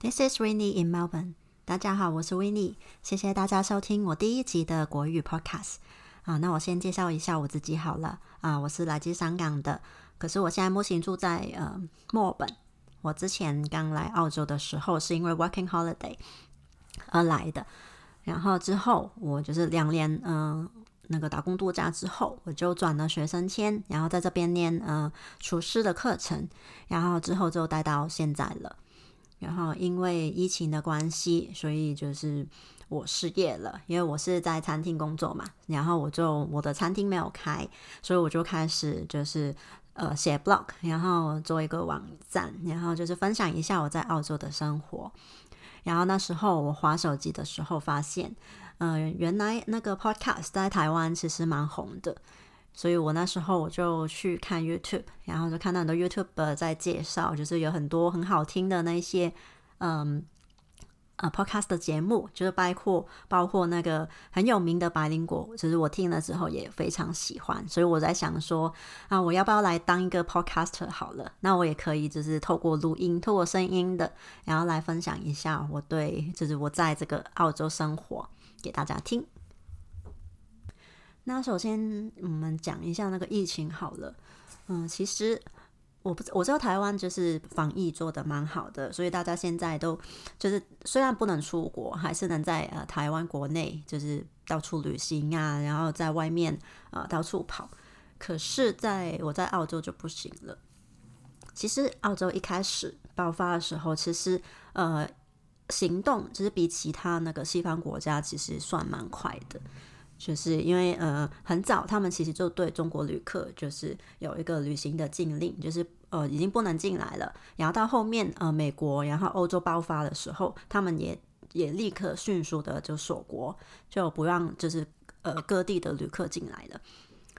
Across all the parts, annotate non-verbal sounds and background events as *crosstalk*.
This is Winnie in Melbourne。大家好，我是 Winnie，谢谢大家收听我第一集的国语 Podcast。啊，那我先介绍一下我自己好了。啊，我是来自香港的，可是我现在目前住在呃墨尔本。我之前刚来澳洲的时候是因为 Working Holiday 而来的，然后之后我就是两年嗯那个打工度假之后，我就转了学生签，然后在这边念呃厨师的课程，然后之后就待到现在了。然后因为疫情的关系，所以就是我失业了。因为我是在餐厅工作嘛，然后我就我的餐厅没有开，所以我就开始就是呃写 blog，然后做一个网站，然后就是分享一下我在澳洲的生活。然后那时候我划手机的时候发现，嗯，原来那个 podcast 在台湾其实蛮红的。所以我那时候我就去看 YouTube，然后就看到很多 YouTube 在介绍，就是有很多很好听的那些嗯呃 Podcast 的节目，就是包括包括那个很有名的白灵果，其实我听了之后也非常喜欢。所以我在想说啊，我要不要来当一个 Podcaster 好了？那我也可以就是透过录音、透过声音的，然后来分享一下我对就是我在这个澳洲生活给大家听。那首先我们讲一下那个疫情好了，嗯，其实我不我知道台湾就是防疫做的蛮好的，所以大家现在都就是虽然不能出国，还是能在呃台湾国内就是到处旅行啊，然后在外面呃到处跑。可是在我在澳洲就不行了。其实澳洲一开始爆发的时候，其实呃行动其实比其他那个西方国家其实算蛮快的。就是因为呃很早，他们其实就对中国旅客就是有一个旅行的禁令，就是呃已经不能进来了。然后到后面呃美国，然后欧洲爆发的时候，他们也也立刻迅速的就锁国，就不让就是呃各地的旅客进来了，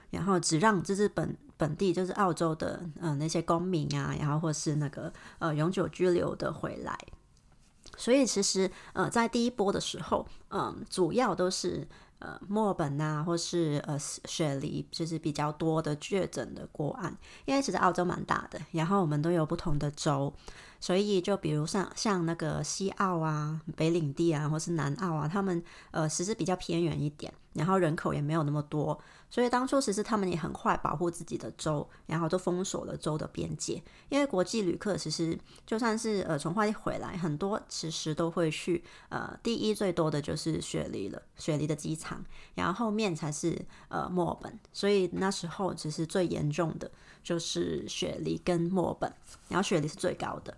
然后只让就是本本地就是澳洲的呃那些公民啊，然后或是那个呃永久居留的回来。所以其实呃在第一波的时候，嗯主要都是。呃，墨尔本啊，或是呃雪梨，就是比较多的确诊的国案，因为其实澳洲蛮大的，然后我们都有不同的州。所以，就比如像像那个西澳啊、北领地啊，或是南澳啊，他们呃其实比较偏远一点，然后人口也没有那么多，所以当初其实他们也很快保护自己的州，然后都封锁了州的边界。因为国际旅客其实就算是呃从外地回来，很多其实都会去呃第一最多的就是雪梨了，雪梨的机场，然后后面才是呃墨尔本。所以那时候其实最严重的就是雪梨跟墨尔本，然后雪梨是最高的。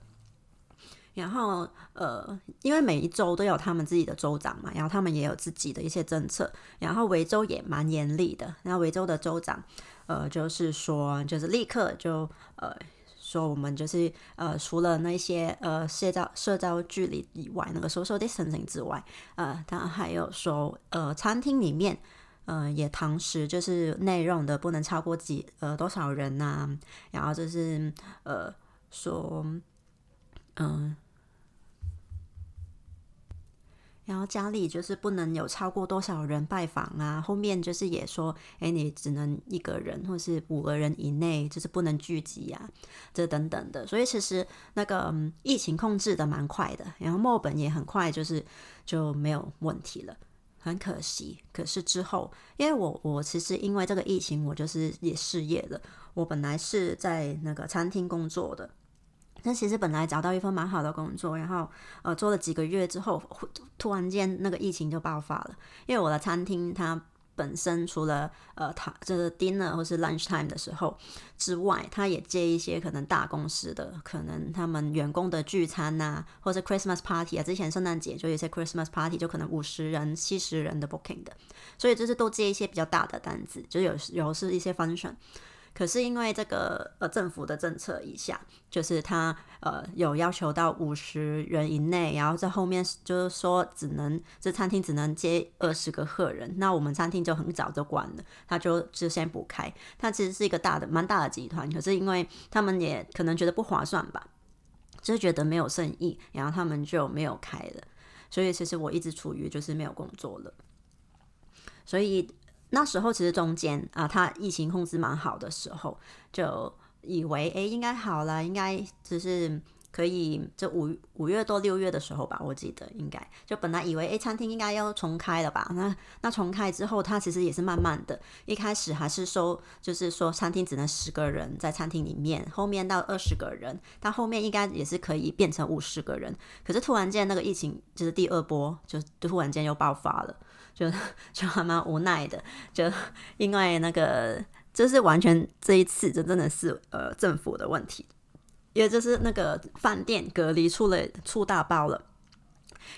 然后，呃，因为每一州都有他们自己的州长嘛，然后他们也有自己的一些政策。然后维州也蛮严厉的，然后维州的州长，呃，就是说，就是立刻就呃说，我们就是呃，除了那些呃社交社交距离以外，那个 social distancing 之外，呃，他还有说，呃，餐厅里面，呃，也堂食，就是内容的不能超过几呃多少人呐，然后就是呃说。嗯，然后家里就是不能有超过多少人拜访啊。后面就是也说，哎，你只能一个人，或是五个人以内，就是不能聚集啊，这等等的。所以其实那个疫情控制的蛮快的，然后墨本也很快就是就没有问题了。很可惜，可是之后，因为我我其实因为这个疫情，我就是也失业了。我本来是在那个餐厅工作的。那其实本来找到一份蛮好的工作，然后呃做了几个月之后，突然间那个疫情就爆发了。因为我的餐厅它本身除了呃它就是 dinner 或是 lunch time 的时候之外，它也接一些可能大公司的可能他们员工的聚餐呐，或者 Christmas party 啊，之前圣诞节就有些 Christmas party 就可能五十人、七十人的 booking 的，所以就是都接一些比较大的单子，就有有是一些 function。可是因为这个呃政府的政策以下，就是他呃有要求到五十人以内，然后在后面就是说只能这餐厅只能接二十个客人，那我们餐厅就很早就关了，他就就先不开。他其实是一个大的蛮大的集团，可是因为他们也可能觉得不划算吧，就是觉得没有生意，然后他们就没有开了。所以其实我一直处于就是没有工作了，所以。那时候其实中间啊，他疫情控制蛮好的时候，就以为哎应该好了，应该只是可以，就五五月多六月的时候吧，我记得应该就本来以为诶餐厅应该要重开了吧？那那重开之后，它其实也是慢慢的，一开始还是收，就是说餐厅只能十个人在餐厅里面，后面到二十个人，到后面应该也是可以变成五十个人。可是突然间那个疫情就是第二波，就突然间又爆发了，就 *laughs* 就还蛮无奈的，就因为那个就是完全这一次就真的是呃政府的问题。因为就是那个饭店隔离出了出大包了，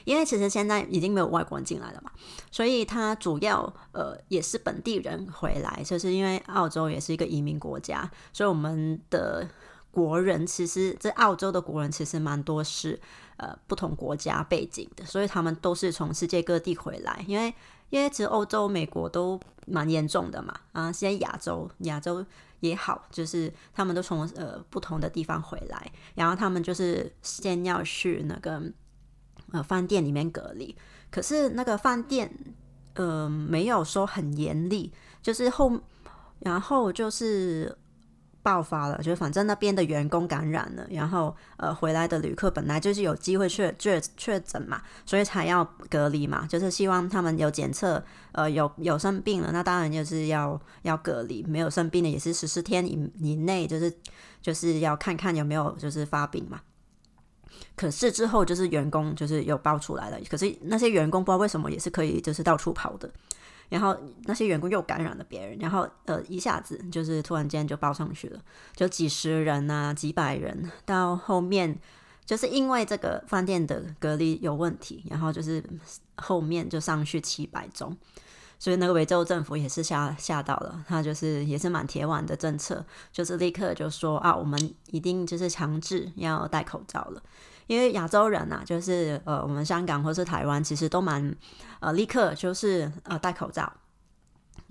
因为其实现在已经没有外国人进来了嘛，所以他主要呃也是本地人回来，就是因为澳洲也是一个移民国家，所以我们的国人其实这澳洲的国人其实蛮多是呃不同国家背景的，所以他们都是从世界各地回来，因为因为其实欧洲、美国都蛮严重的嘛，啊，现在亚洲亚洲。也好，就是他们都从呃不同的地方回来，然后他们就是先要去那个呃饭店里面隔离，可是那个饭店呃没有说很严厉，就是后然后就是。爆发了，就是反正那边的员工感染了，然后呃回来的旅客本来就是有机会确确确诊嘛，所以才要隔离嘛，就是希望他们有检测，呃有有生病了，那当然就是要要隔离，没有生病的也是十四天以以内，就是就是要看看有没有就是发病嘛。可是之后就是员工就是有爆出来了，可是那些员工不知道为什么也是可以就是到处跑的。然后那些员工又感染了别人，然后呃一下子就是突然间就报上去了，就几十人啊，几百人，到后面就是因为这个饭店的隔离有问题，然后就是后面就上去七百宗，所以那个维州政府也是吓吓到了，他就是也是蛮铁腕的政策，就是立刻就说啊，我们一定就是强制要戴口罩了。因为亚洲人呐，就是呃，我们香港或是台湾，其实都蛮呃，立刻就是呃戴口罩，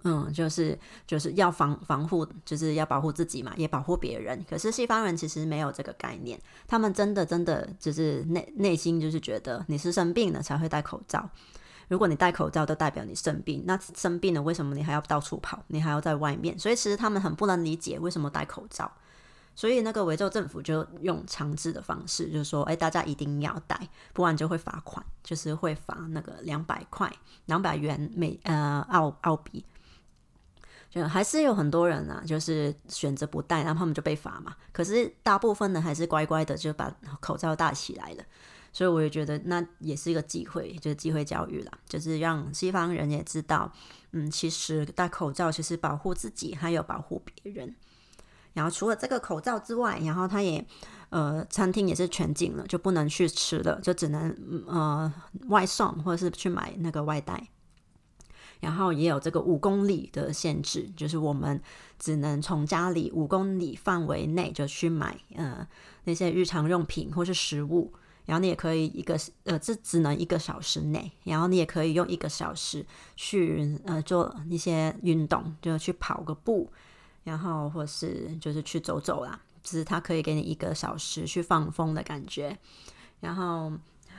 嗯，就是就是要防防护，就是要保护自己嘛，也保护别人。可是西方人其实没有这个概念，他们真的真的就是内内心就是觉得你是生病了才会戴口罩。如果你戴口罩，就代表你生病，那生病了为什么你还要到处跑，你还要在外面？所以其实他们很不能理解为什么戴口罩。所以那个维州政府就用强制的方式，就是说，哎，大家一定要戴，不然就会罚款，就是会罚那个两百块，两百元美呃澳澳币。就还是有很多人啊，就是选择不戴，然后他们就被罚嘛。可是大部分呢，还是乖乖的就把口罩戴起来了。所以我也觉得那也是一个机会，就是机会教育啦，就是让西方人也知道，嗯，其实戴口罩其实保护自己，还有保护别人。然后除了这个口罩之外，然后他也，呃，餐厅也是全禁了，就不能去吃了，就只能呃外送或者是去买那个外带。然后也有这个五公里的限制，就是我们只能从家里五公里范围内就去买呃那些日常用品或是食物。然后你也可以一个呃，这只能一个小时内，然后你也可以用一个小时去呃做一些运动，就去跑个步。然后或是就是去走走啦，就是它可以给你一个小时去放风的感觉。然后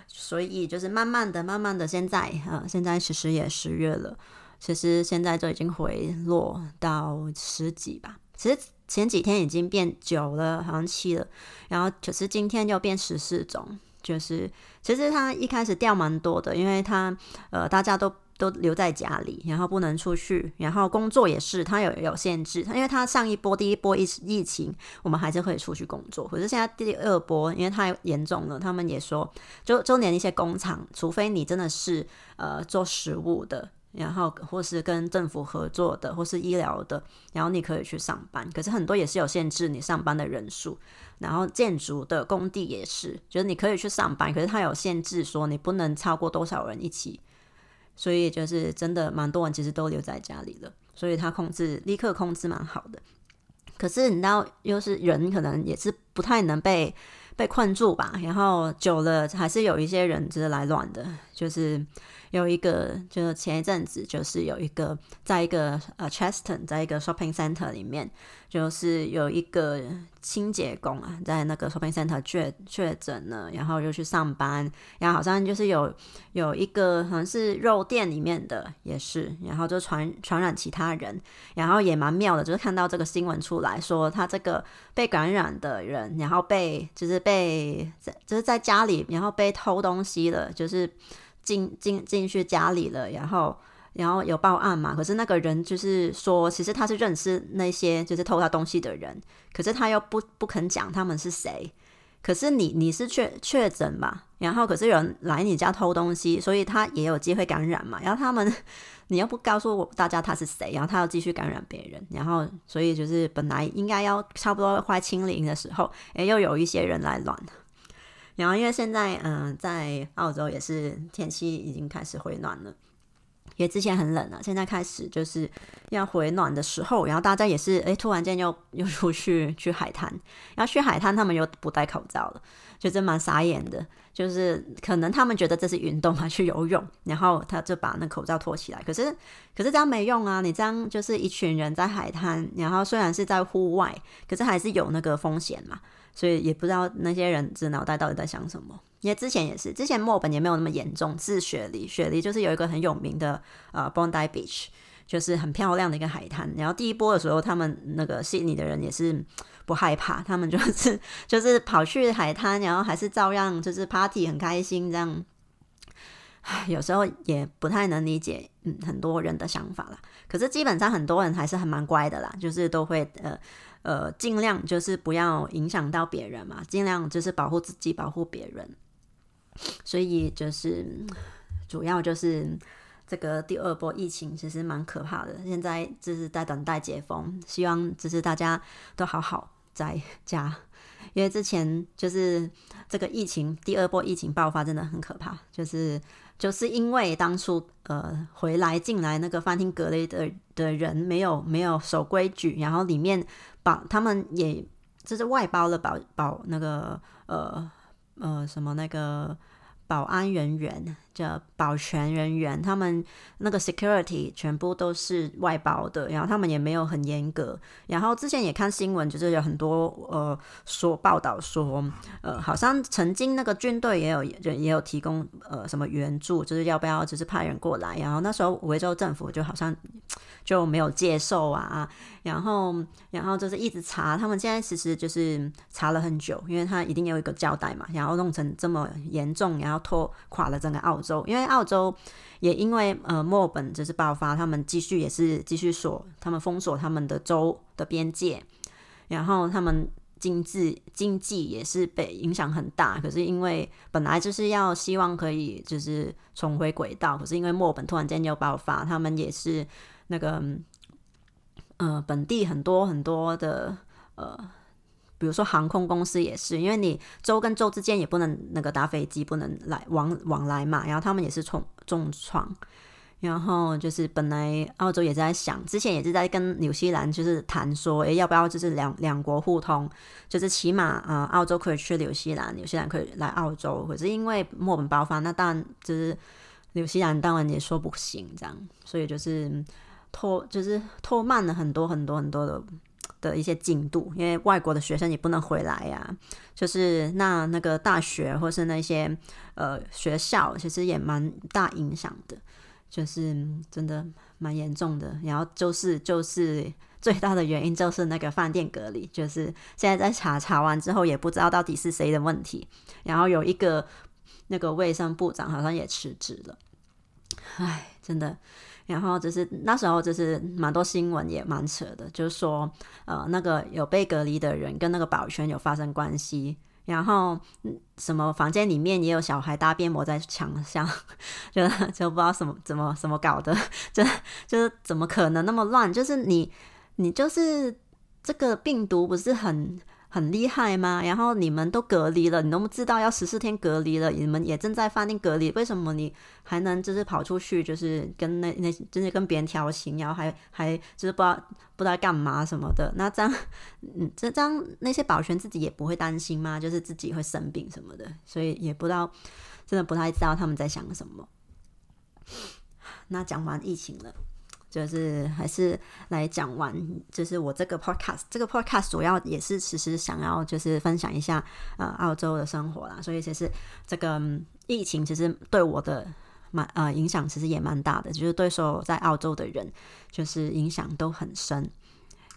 所以就是慢慢的、慢慢的，现在呃，现在其实也十月了，其实现在就已经回落到十几吧。其实前几天已经变九了，好像七了。然后可是今天又变十四种，就是其实它一开始掉蛮多的，因为它呃大家都。都留在家里，然后不能出去，然后工作也是，它有有限制。因为它上一波第一波疫疫情，我们还是可以出去工作。可是现在第二波，因为太严重了，他们也说，就就连一些工厂，除非你真的是呃做食物的，然后或是跟政府合作的，或是医疗的，然后你可以去上班。可是很多也是有限制你上班的人数。然后建筑的工地也是，就是你可以去上班，可是它有限制，说你不能超过多少人一起。所以就是真的蛮多人其实都留在家里了，所以他控制立刻控制蛮好的。可是你知道，又是人可能也是不太能被被困住吧？然后久了还是有一些人就是来乱的，就是有一个，就是前一阵子，就是有一个，在一个呃 Cheston，在一个 shopping center 里面，就是有一个清洁工啊，在那个 shopping center 确确诊了，然后又去上班，然后好像就是有有一个好像是肉店里面的也是，然后就传传染其他人，然后也蛮妙的，就是看到这个新闻出来说，他这个被感染的人，然后被就是被在就是在家里，然后被偷东西了，就是进进进去家里了，然后然后有报案嘛？可是那个人就是说，其实他是认识那些就是偷他东西的人，可是他又不不肯讲他们是谁。可是你你是确确诊吧？然后可是有人来你家偷东西，所以他也有机会感染嘛？然后他们你又不告诉我大家他是谁，然后他要继续感染别人，然后所以就是本来应该要差不多快清零的时候，诶，又有一些人来乱。然后因为现在嗯，在澳洲也是天气已经开始回暖了，也之前很冷了，现在开始就是要回暖的时候，然后大家也是诶，突然间又又出去去海滩，然后去海滩他们又不戴口罩了，就真蛮傻眼的。就是可能他们觉得这是运动嘛，去游泳，然后他就把那口罩脱起来。可是可是这样没用啊！你这样就是一群人在海滩，然后虽然是在户外，可是还是有那个风险嘛。所以也不知道那些人这脑袋到底在想什么。因为之前也是，之前墨本也没有那么严重，是雪梨，雪梨就是有一个很有名的呃 Bondi Beach，就是很漂亮的一个海滩。然后第一波的时候，他们那个悉尼的人也是不害怕，他们就是就是跑去海滩，然后还是照样就是 party 很开心这样。唉，有时候也不太能理解嗯很多人的想法啦。可是基本上很多人还是很蛮乖的啦，就是都会呃。呃，尽量就是不要影响到别人嘛，尽量就是保护自己，保护别人。所以就是主要就是这个第二波疫情其实蛮可怕的，现在就是在等待解封，希望就是大家都好好在家，因为之前就是这个疫情第二波疫情爆发真的很可怕，就是就是因为当初呃回来进来那个饭厅隔离的的人没有没有守规矩，然后里面。保他们也就是外包了保保那个呃呃什么那个保安人员。叫保全人员，他们那个 security 全部都是外包的，然后他们也没有很严格。然后之前也看新闻，就是有很多呃说报道说，呃，好像曾经那个军队也有也也有提供呃什么援助，就是要不要就是派人过来。然后那时候维州政府就好像就没有接受啊。然后然后就是一直查，他们现在其实就是查了很久，因为他一定有一个交代嘛。然后弄成这么严重，然后拖垮了整个澳。州，因为澳洲也因为呃墨尔本就是爆发，他们继续也是继续锁，他们封锁他们的州的边界，然后他们经济经济也是被影响很大。可是因为本来就是要希望可以就是重回轨道，可是因为墨尔本突然间又爆发，他们也是那个呃本地很多很多的呃。比如说航空公司也是，因为你州跟州之间也不能那个搭飞机，不能来往往来嘛。然后他们也是重重创，然后就是本来澳洲也在想，之前也是在跟纽西兰就是谈说，诶，要不要就是两两国互通，就是起码啊，澳洲可以去纽西兰，纽西兰可以来澳洲。可是因为墨本爆发，那当然就是纽西兰当然也说不行这样，所以就是拖就是拖慢了很多很多很多的。的一些进度，因为外国的学生也不能回来呀。就是那那个大学或是那些呃学校，其实也蛮大影响的，就是真的蛮严重的。然后就是就是最大的原因就是那个饭店隔离，就是现在在查查完之后也不知道到底是谁的问题。然后有一个那个卫生部长好像也辞职了，唉，真的。然后就是那时候就是蛮多新闻也蛮扯的，就是说呃那个有被隔离的人跟那个保全有发生关系，然后什么房间里面也有小孩大便抹在墙上，*laughs* 就就不知道什么怎么怎么搞的，*laughs* 就就是怎么可能那么乱？就是你你就是这个病毒不是很。很厉害吗？然后你们都隔离了，你都不知道要十四天隔离了，你们也正在饭店隔离，为什么你还能就是跑出去，就是跟那那就是跟别人调情，然后还还就是不知道不知道干嘛什么的？那这样，嗯，这这样那些保全自己也不会担心吗？就是自己会生病什么的，所以也不知道，真的不太知道他们在想什么。那讲完疫情了。就是还是来讲完，就是我这个 podcast，这个 podcast 主要也是其实想要就是分享一下呃澳洲的生活啦，所以其实这个疫情其实对我的蛮呃影响其实也蛮大的，就是对所有在澳洲的人就是影响都很深。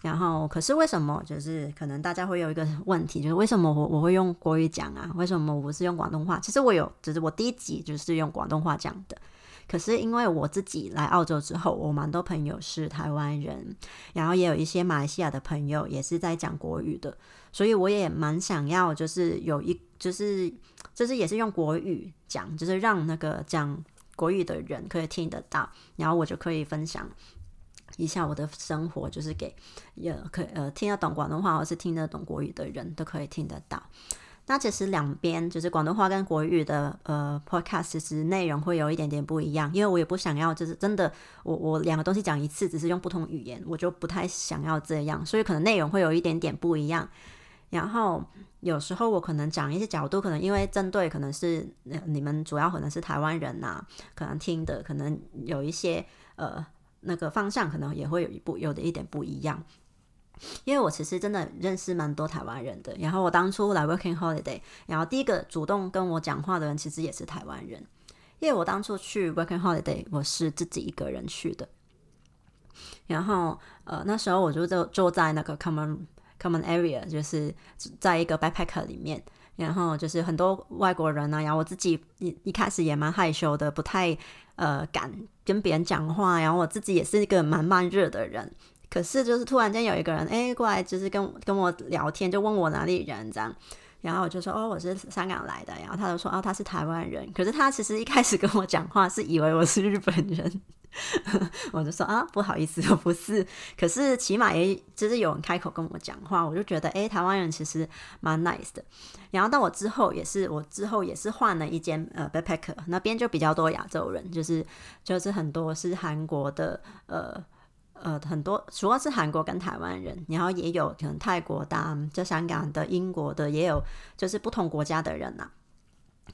然后可是为什么就是可能大家会有一个问题，就是为什么我我会用国语讲啊？为什么我不是用广东话？其实我有，就是我第一集就是用广东话讲的。可是因为我自己来澳洲之后，我蛮多朋友是台湾人，然后也有一些马来西亚的朋友也是在讲国语的，所以我也蛮想要，就是有一，就是就是也是用国语讲，就是让那个讲国语的人可以听得到，然后我就可以分享一下我的生活，就是给也可呃听得懂广东话或是听得懂国语的人都可以听得到。那其实两边就是广东话跟国语的呃 podcast，其实内容会有一点点不一样，因为我也不想要就是真的我我两个东西讲一次，只是用不同语言，我就不太想要这样，所以可能内容会有一点点不一样。然后有时候我可能讲一些角度，可能因为针对可能是你们主要可能是台湾人呐，可能听的可能有一些呃那个方向，可能也会有一部有的一点不一样。因为我其实真的认识蛮多台湾人的，然后我当初来 Working Holiday，然后第一个主动跟我讲话的人其实也是台湾人，因为我当初去 Working Holiday 我是自己一个人去的，然后呃那时候我就就坐在那个 Common Common Area，就是在一个 Backpacker 里面，然后就是很多外国人呢，然后我自己一一开始也蛮害羞的，不太呃敢跟别人讲话，然后我自己也是一个蛮慢热的人。可是就是突然间有一个人哎过来，就是跟跟我聊天，就问我哪里人这样，然后我就说哦我是香港来的，然后他就说哦他是台湾人，可是他其实一开始跟我讲话是以为我是日本人，*laughs* 我就说啊不好意思我不是，可是起码也就是有人开口跟我讲话，我就觉得哎台湾人其实蛮 nice 的，然后到我之后也是我之后也是换了一间呃 backpacker 那边就比较多亚洲人，就是就是很多是韩国的呃。呃，很多主要是韩国跟台湾人，然后也有可能泰国的、就香港的、英国的，也有就是不同国家的人呐，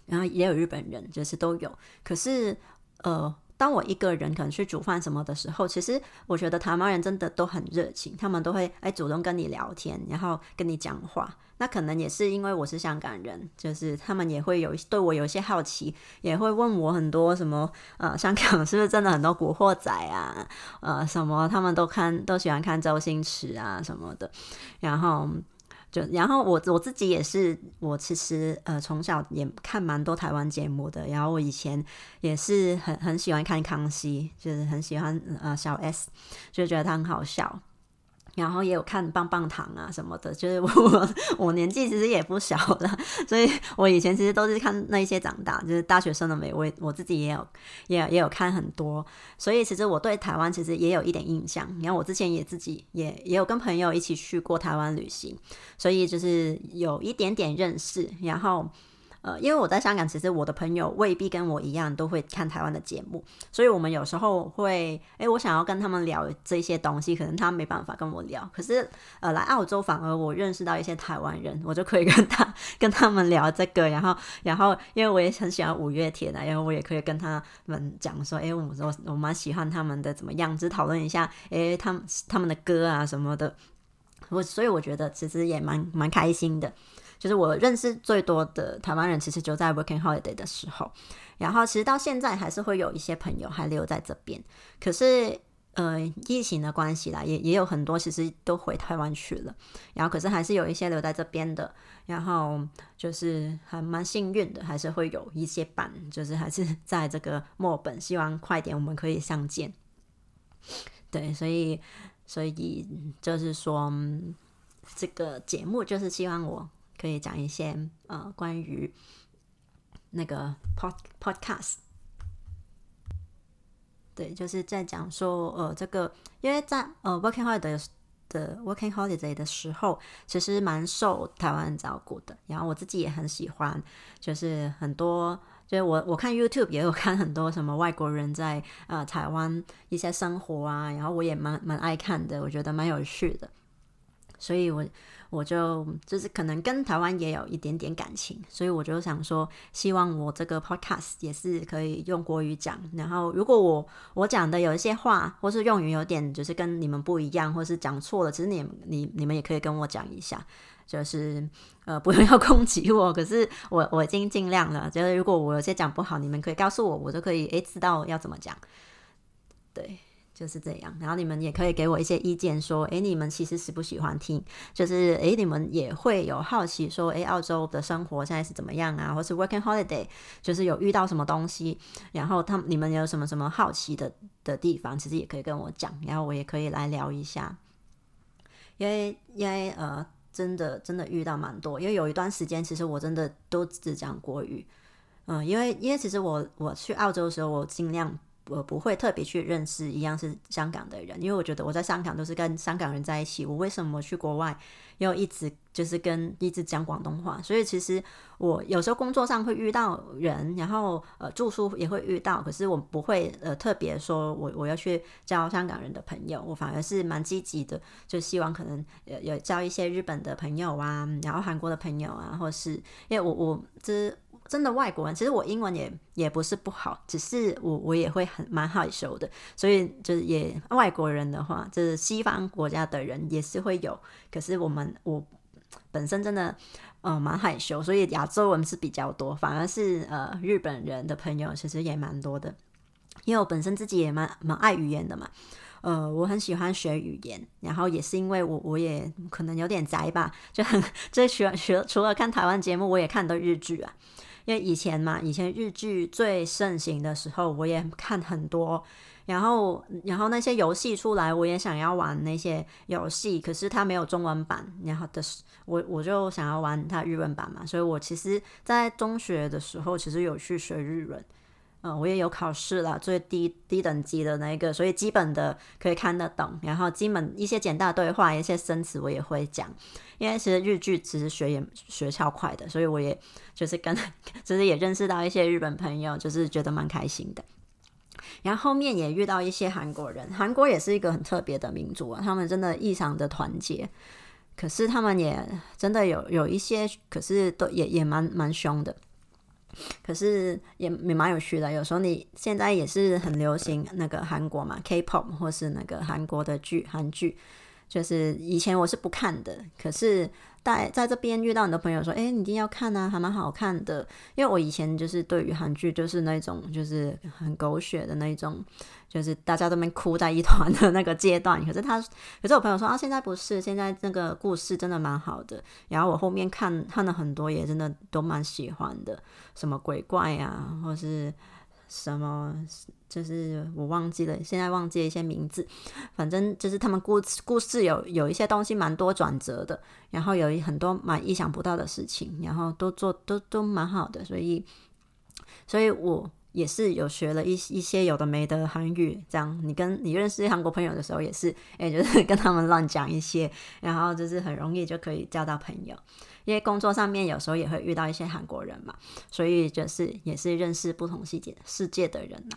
然后也有日本人，就是都有。可是，呃。当我一个人可能去煮饭什么的时候，其实我觉得台湾人真的都很热情，他们都会哎主动跟你聊天，然后跟你讲话。那可能也是因为我是香港人，就是他们也会有对我有一些好奇，也会问我很多什么 *laughs* 呃，香港是不是真的很多古惑仔啊？呃，什么他们都看都喜欢看周星驰啊什么的，然后。就然后我我自己也是，我其实呃从小也看蛮多台湾节目的，然后我以前也是很很喜欢看康熙，就是很喜欢呃小 S，就觉得他很好笑。然后也有看棒棒糖啊什么的，就是我 *laughs* 我年纪其实也不小了，*laughs* 所以我以前其实都是看那一些长大，就是大学生的美味，我自己也有也也有看很多，所以其实我对台湾其实也有一点印象。你看我之前也自己也也有跟朋友一起去过台湾旅行，所以就是有一点点认识，然后。呃，因为我在香港，其实我的朋友未必跟我一样都会看台湾的节目，所以我们有时候会，哎，我想要跟他们聊这些东西，可能他没办法跟我聊。可是，呃，来澳洲反而我认识到一些台湾人，我就可以跟他跟他们聊这个，然后，然后，因为我也很喜欢五月天啊，然后我也可以跟他们讲说，哎，我我我蛮喜欢他们的怎么样，只讨论一下，哎，他们他们的歌啊什么的，我所以我觉得其实也蛮蛮开心的。就是我认识最多的台湾人，其实就在 Working Holiday 的时候，然后其实到现在还是会有一些朋友还留在这边。可是，呃，疫情的关系啦，也也有很多其实都回台湾去了。然后，可是还是有一些留在这边的。然后就是还蛮幸运的，还是会有一些班，就是还是在这个墨本，希望快点我们可以相见。对，所以，所以就是说，这个节目就是希望我。可以讲一些呃关于那个 pod podcast，对，就是在讲说呃这个，因为在呃 working hard 的的 working holiday 的时候，其实蛮受台湾照顾的。然后我自己也很喜欢，就是很多，就是我我看 YouTube 也有看很多什么外国人在呃台湾一些生活啊，然后我也蛮蛮爱看的，我觉得蛮有趣的。所以，我我就就是可能跟台湾也有一点点感情，所以我就想说，希望我这个 podcast 也是可以用国语讲。然后，如果我我讲的有一些话，或是用语有点就是跟你们不一样，或是讲错了，其实你你你们也可以跟我讲一下，就是呃 *laughs* 不用要攻击我。可是我我已经尽量了，就是如果我有些讲不好，你们可以告诉我，我就可以诶知道要怎么讲。对。就是这样，然后你们也可以给我一些意见，说，诶，你们其实喜不喜欢听？就是，诶，你们也会有好奇，说，诶，澳洲的生活现在是怎么样啊？或是 working holiday，就是有遇到什么东西，然后他们你们有什么什么好奇的的地方，其实也可以跟我讲，然后我也可以来聊一下。因为，因为，呃，真的真的遇到蛮多，因为有一段时间，其实我真的都只讲国语，嗯，因为，因为其实我我去澳洲的时候，我尽量。我不会特别去认识一样是香港的人，因为我觉得我在香港都是跟香港人在一起。我为什么去国外又一直就是跟一直讲广东话？所以其实我有时候工作上会遇到人，然后呃住宿也会遇到，可是我不会呃特别说我我要去交香港人的朋友，我反而是蛮积极的，就希望可能有有交一些日本的朋友啊，然后韩国的朋友啊，或是因为我我这。真的外国人，其实我英文也也不是不好，只是我我也会很蛮害羞的，所以就是也外国人的话，就是西方国家的人也是会有，可是我们我本身真的嗯蛮害羞，所以亚洲人是比较多，反而是呃日本人的朋友其实也蛮多的，因为我本身自己也蛮蛮爱语言的嘛，呃我很喜欢学语言，然后也是因为我我也可能有点宅吧，就很 *laughs* 就学学除了看台湾节目，我也看的日剧啊。因为以前嘛，以前日剧最盛行的时候，我也看很多。然后，然后那些游戏出来，我也想要玩那些游戏，可是它没有中文版。然后的，我我就想要玩它日文版嘛。所以我其实，在中学的时候，其实有去学日文。嗯，我也有考试了，最低低等级的那一个，所以基本的可以看得懂，然后基本一些简单对话、一些生词我也会讲。因为其实日剧其实学也学超快的，所以我也就是跟，*laughs* 就是也认识到一些日本朋友，就是觉得蛮开心的。然后后面也遇到一些韩国人，韩国也是一个很特别的民族啊，他们真的异常的团结，可是他们也真的有有一些，可是都也也蛮蛮凶的。可是也也蛮有趣的，有时候你现在也是很流行那个韩国嘛，K-pop 或是那个韩国的剧，韩剧，就是以前我是不看的，可是。在在这边遇到很多朋友说，哎，你一定要看啊，还蛮好看的。因为我以前就是对于韩剧就是那种就是很狗血的那种，就是大家都没哭在一团的那个阶段。可是他，可是我朋友说啊，现在不是，现在那个故事真的蛮好的。然后我后面看看了很多，也真的都蛮喜欢的，什么鬼怪呀，或是。什么？就是我忘记了，现在忘记了一些名字。反正就是他们故故事有有一些东西蛮多转折的，然后有很多蛮意想不到的事情，然后都做都都蛮好的。所以，所以我也是有学了一一些有的没的韩语。这样，你跟你认识韩国朋友的时候，也是哎，就是跟他们乱讲一些，然后就是很容易就可以交到朋友。因为工作上面有时候也会遇到一些韩国人嘛，所以就是也是认识不同世界世界的人呐。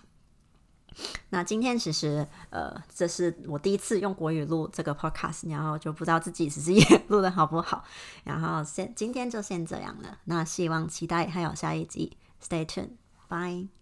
那今天其实呃，这是我第一次用国语录这个 podcast，然后就不知道自己其实也录的好不好。然后先今天就先这样了，那希望期待还有下一集，Stay tuned，bye。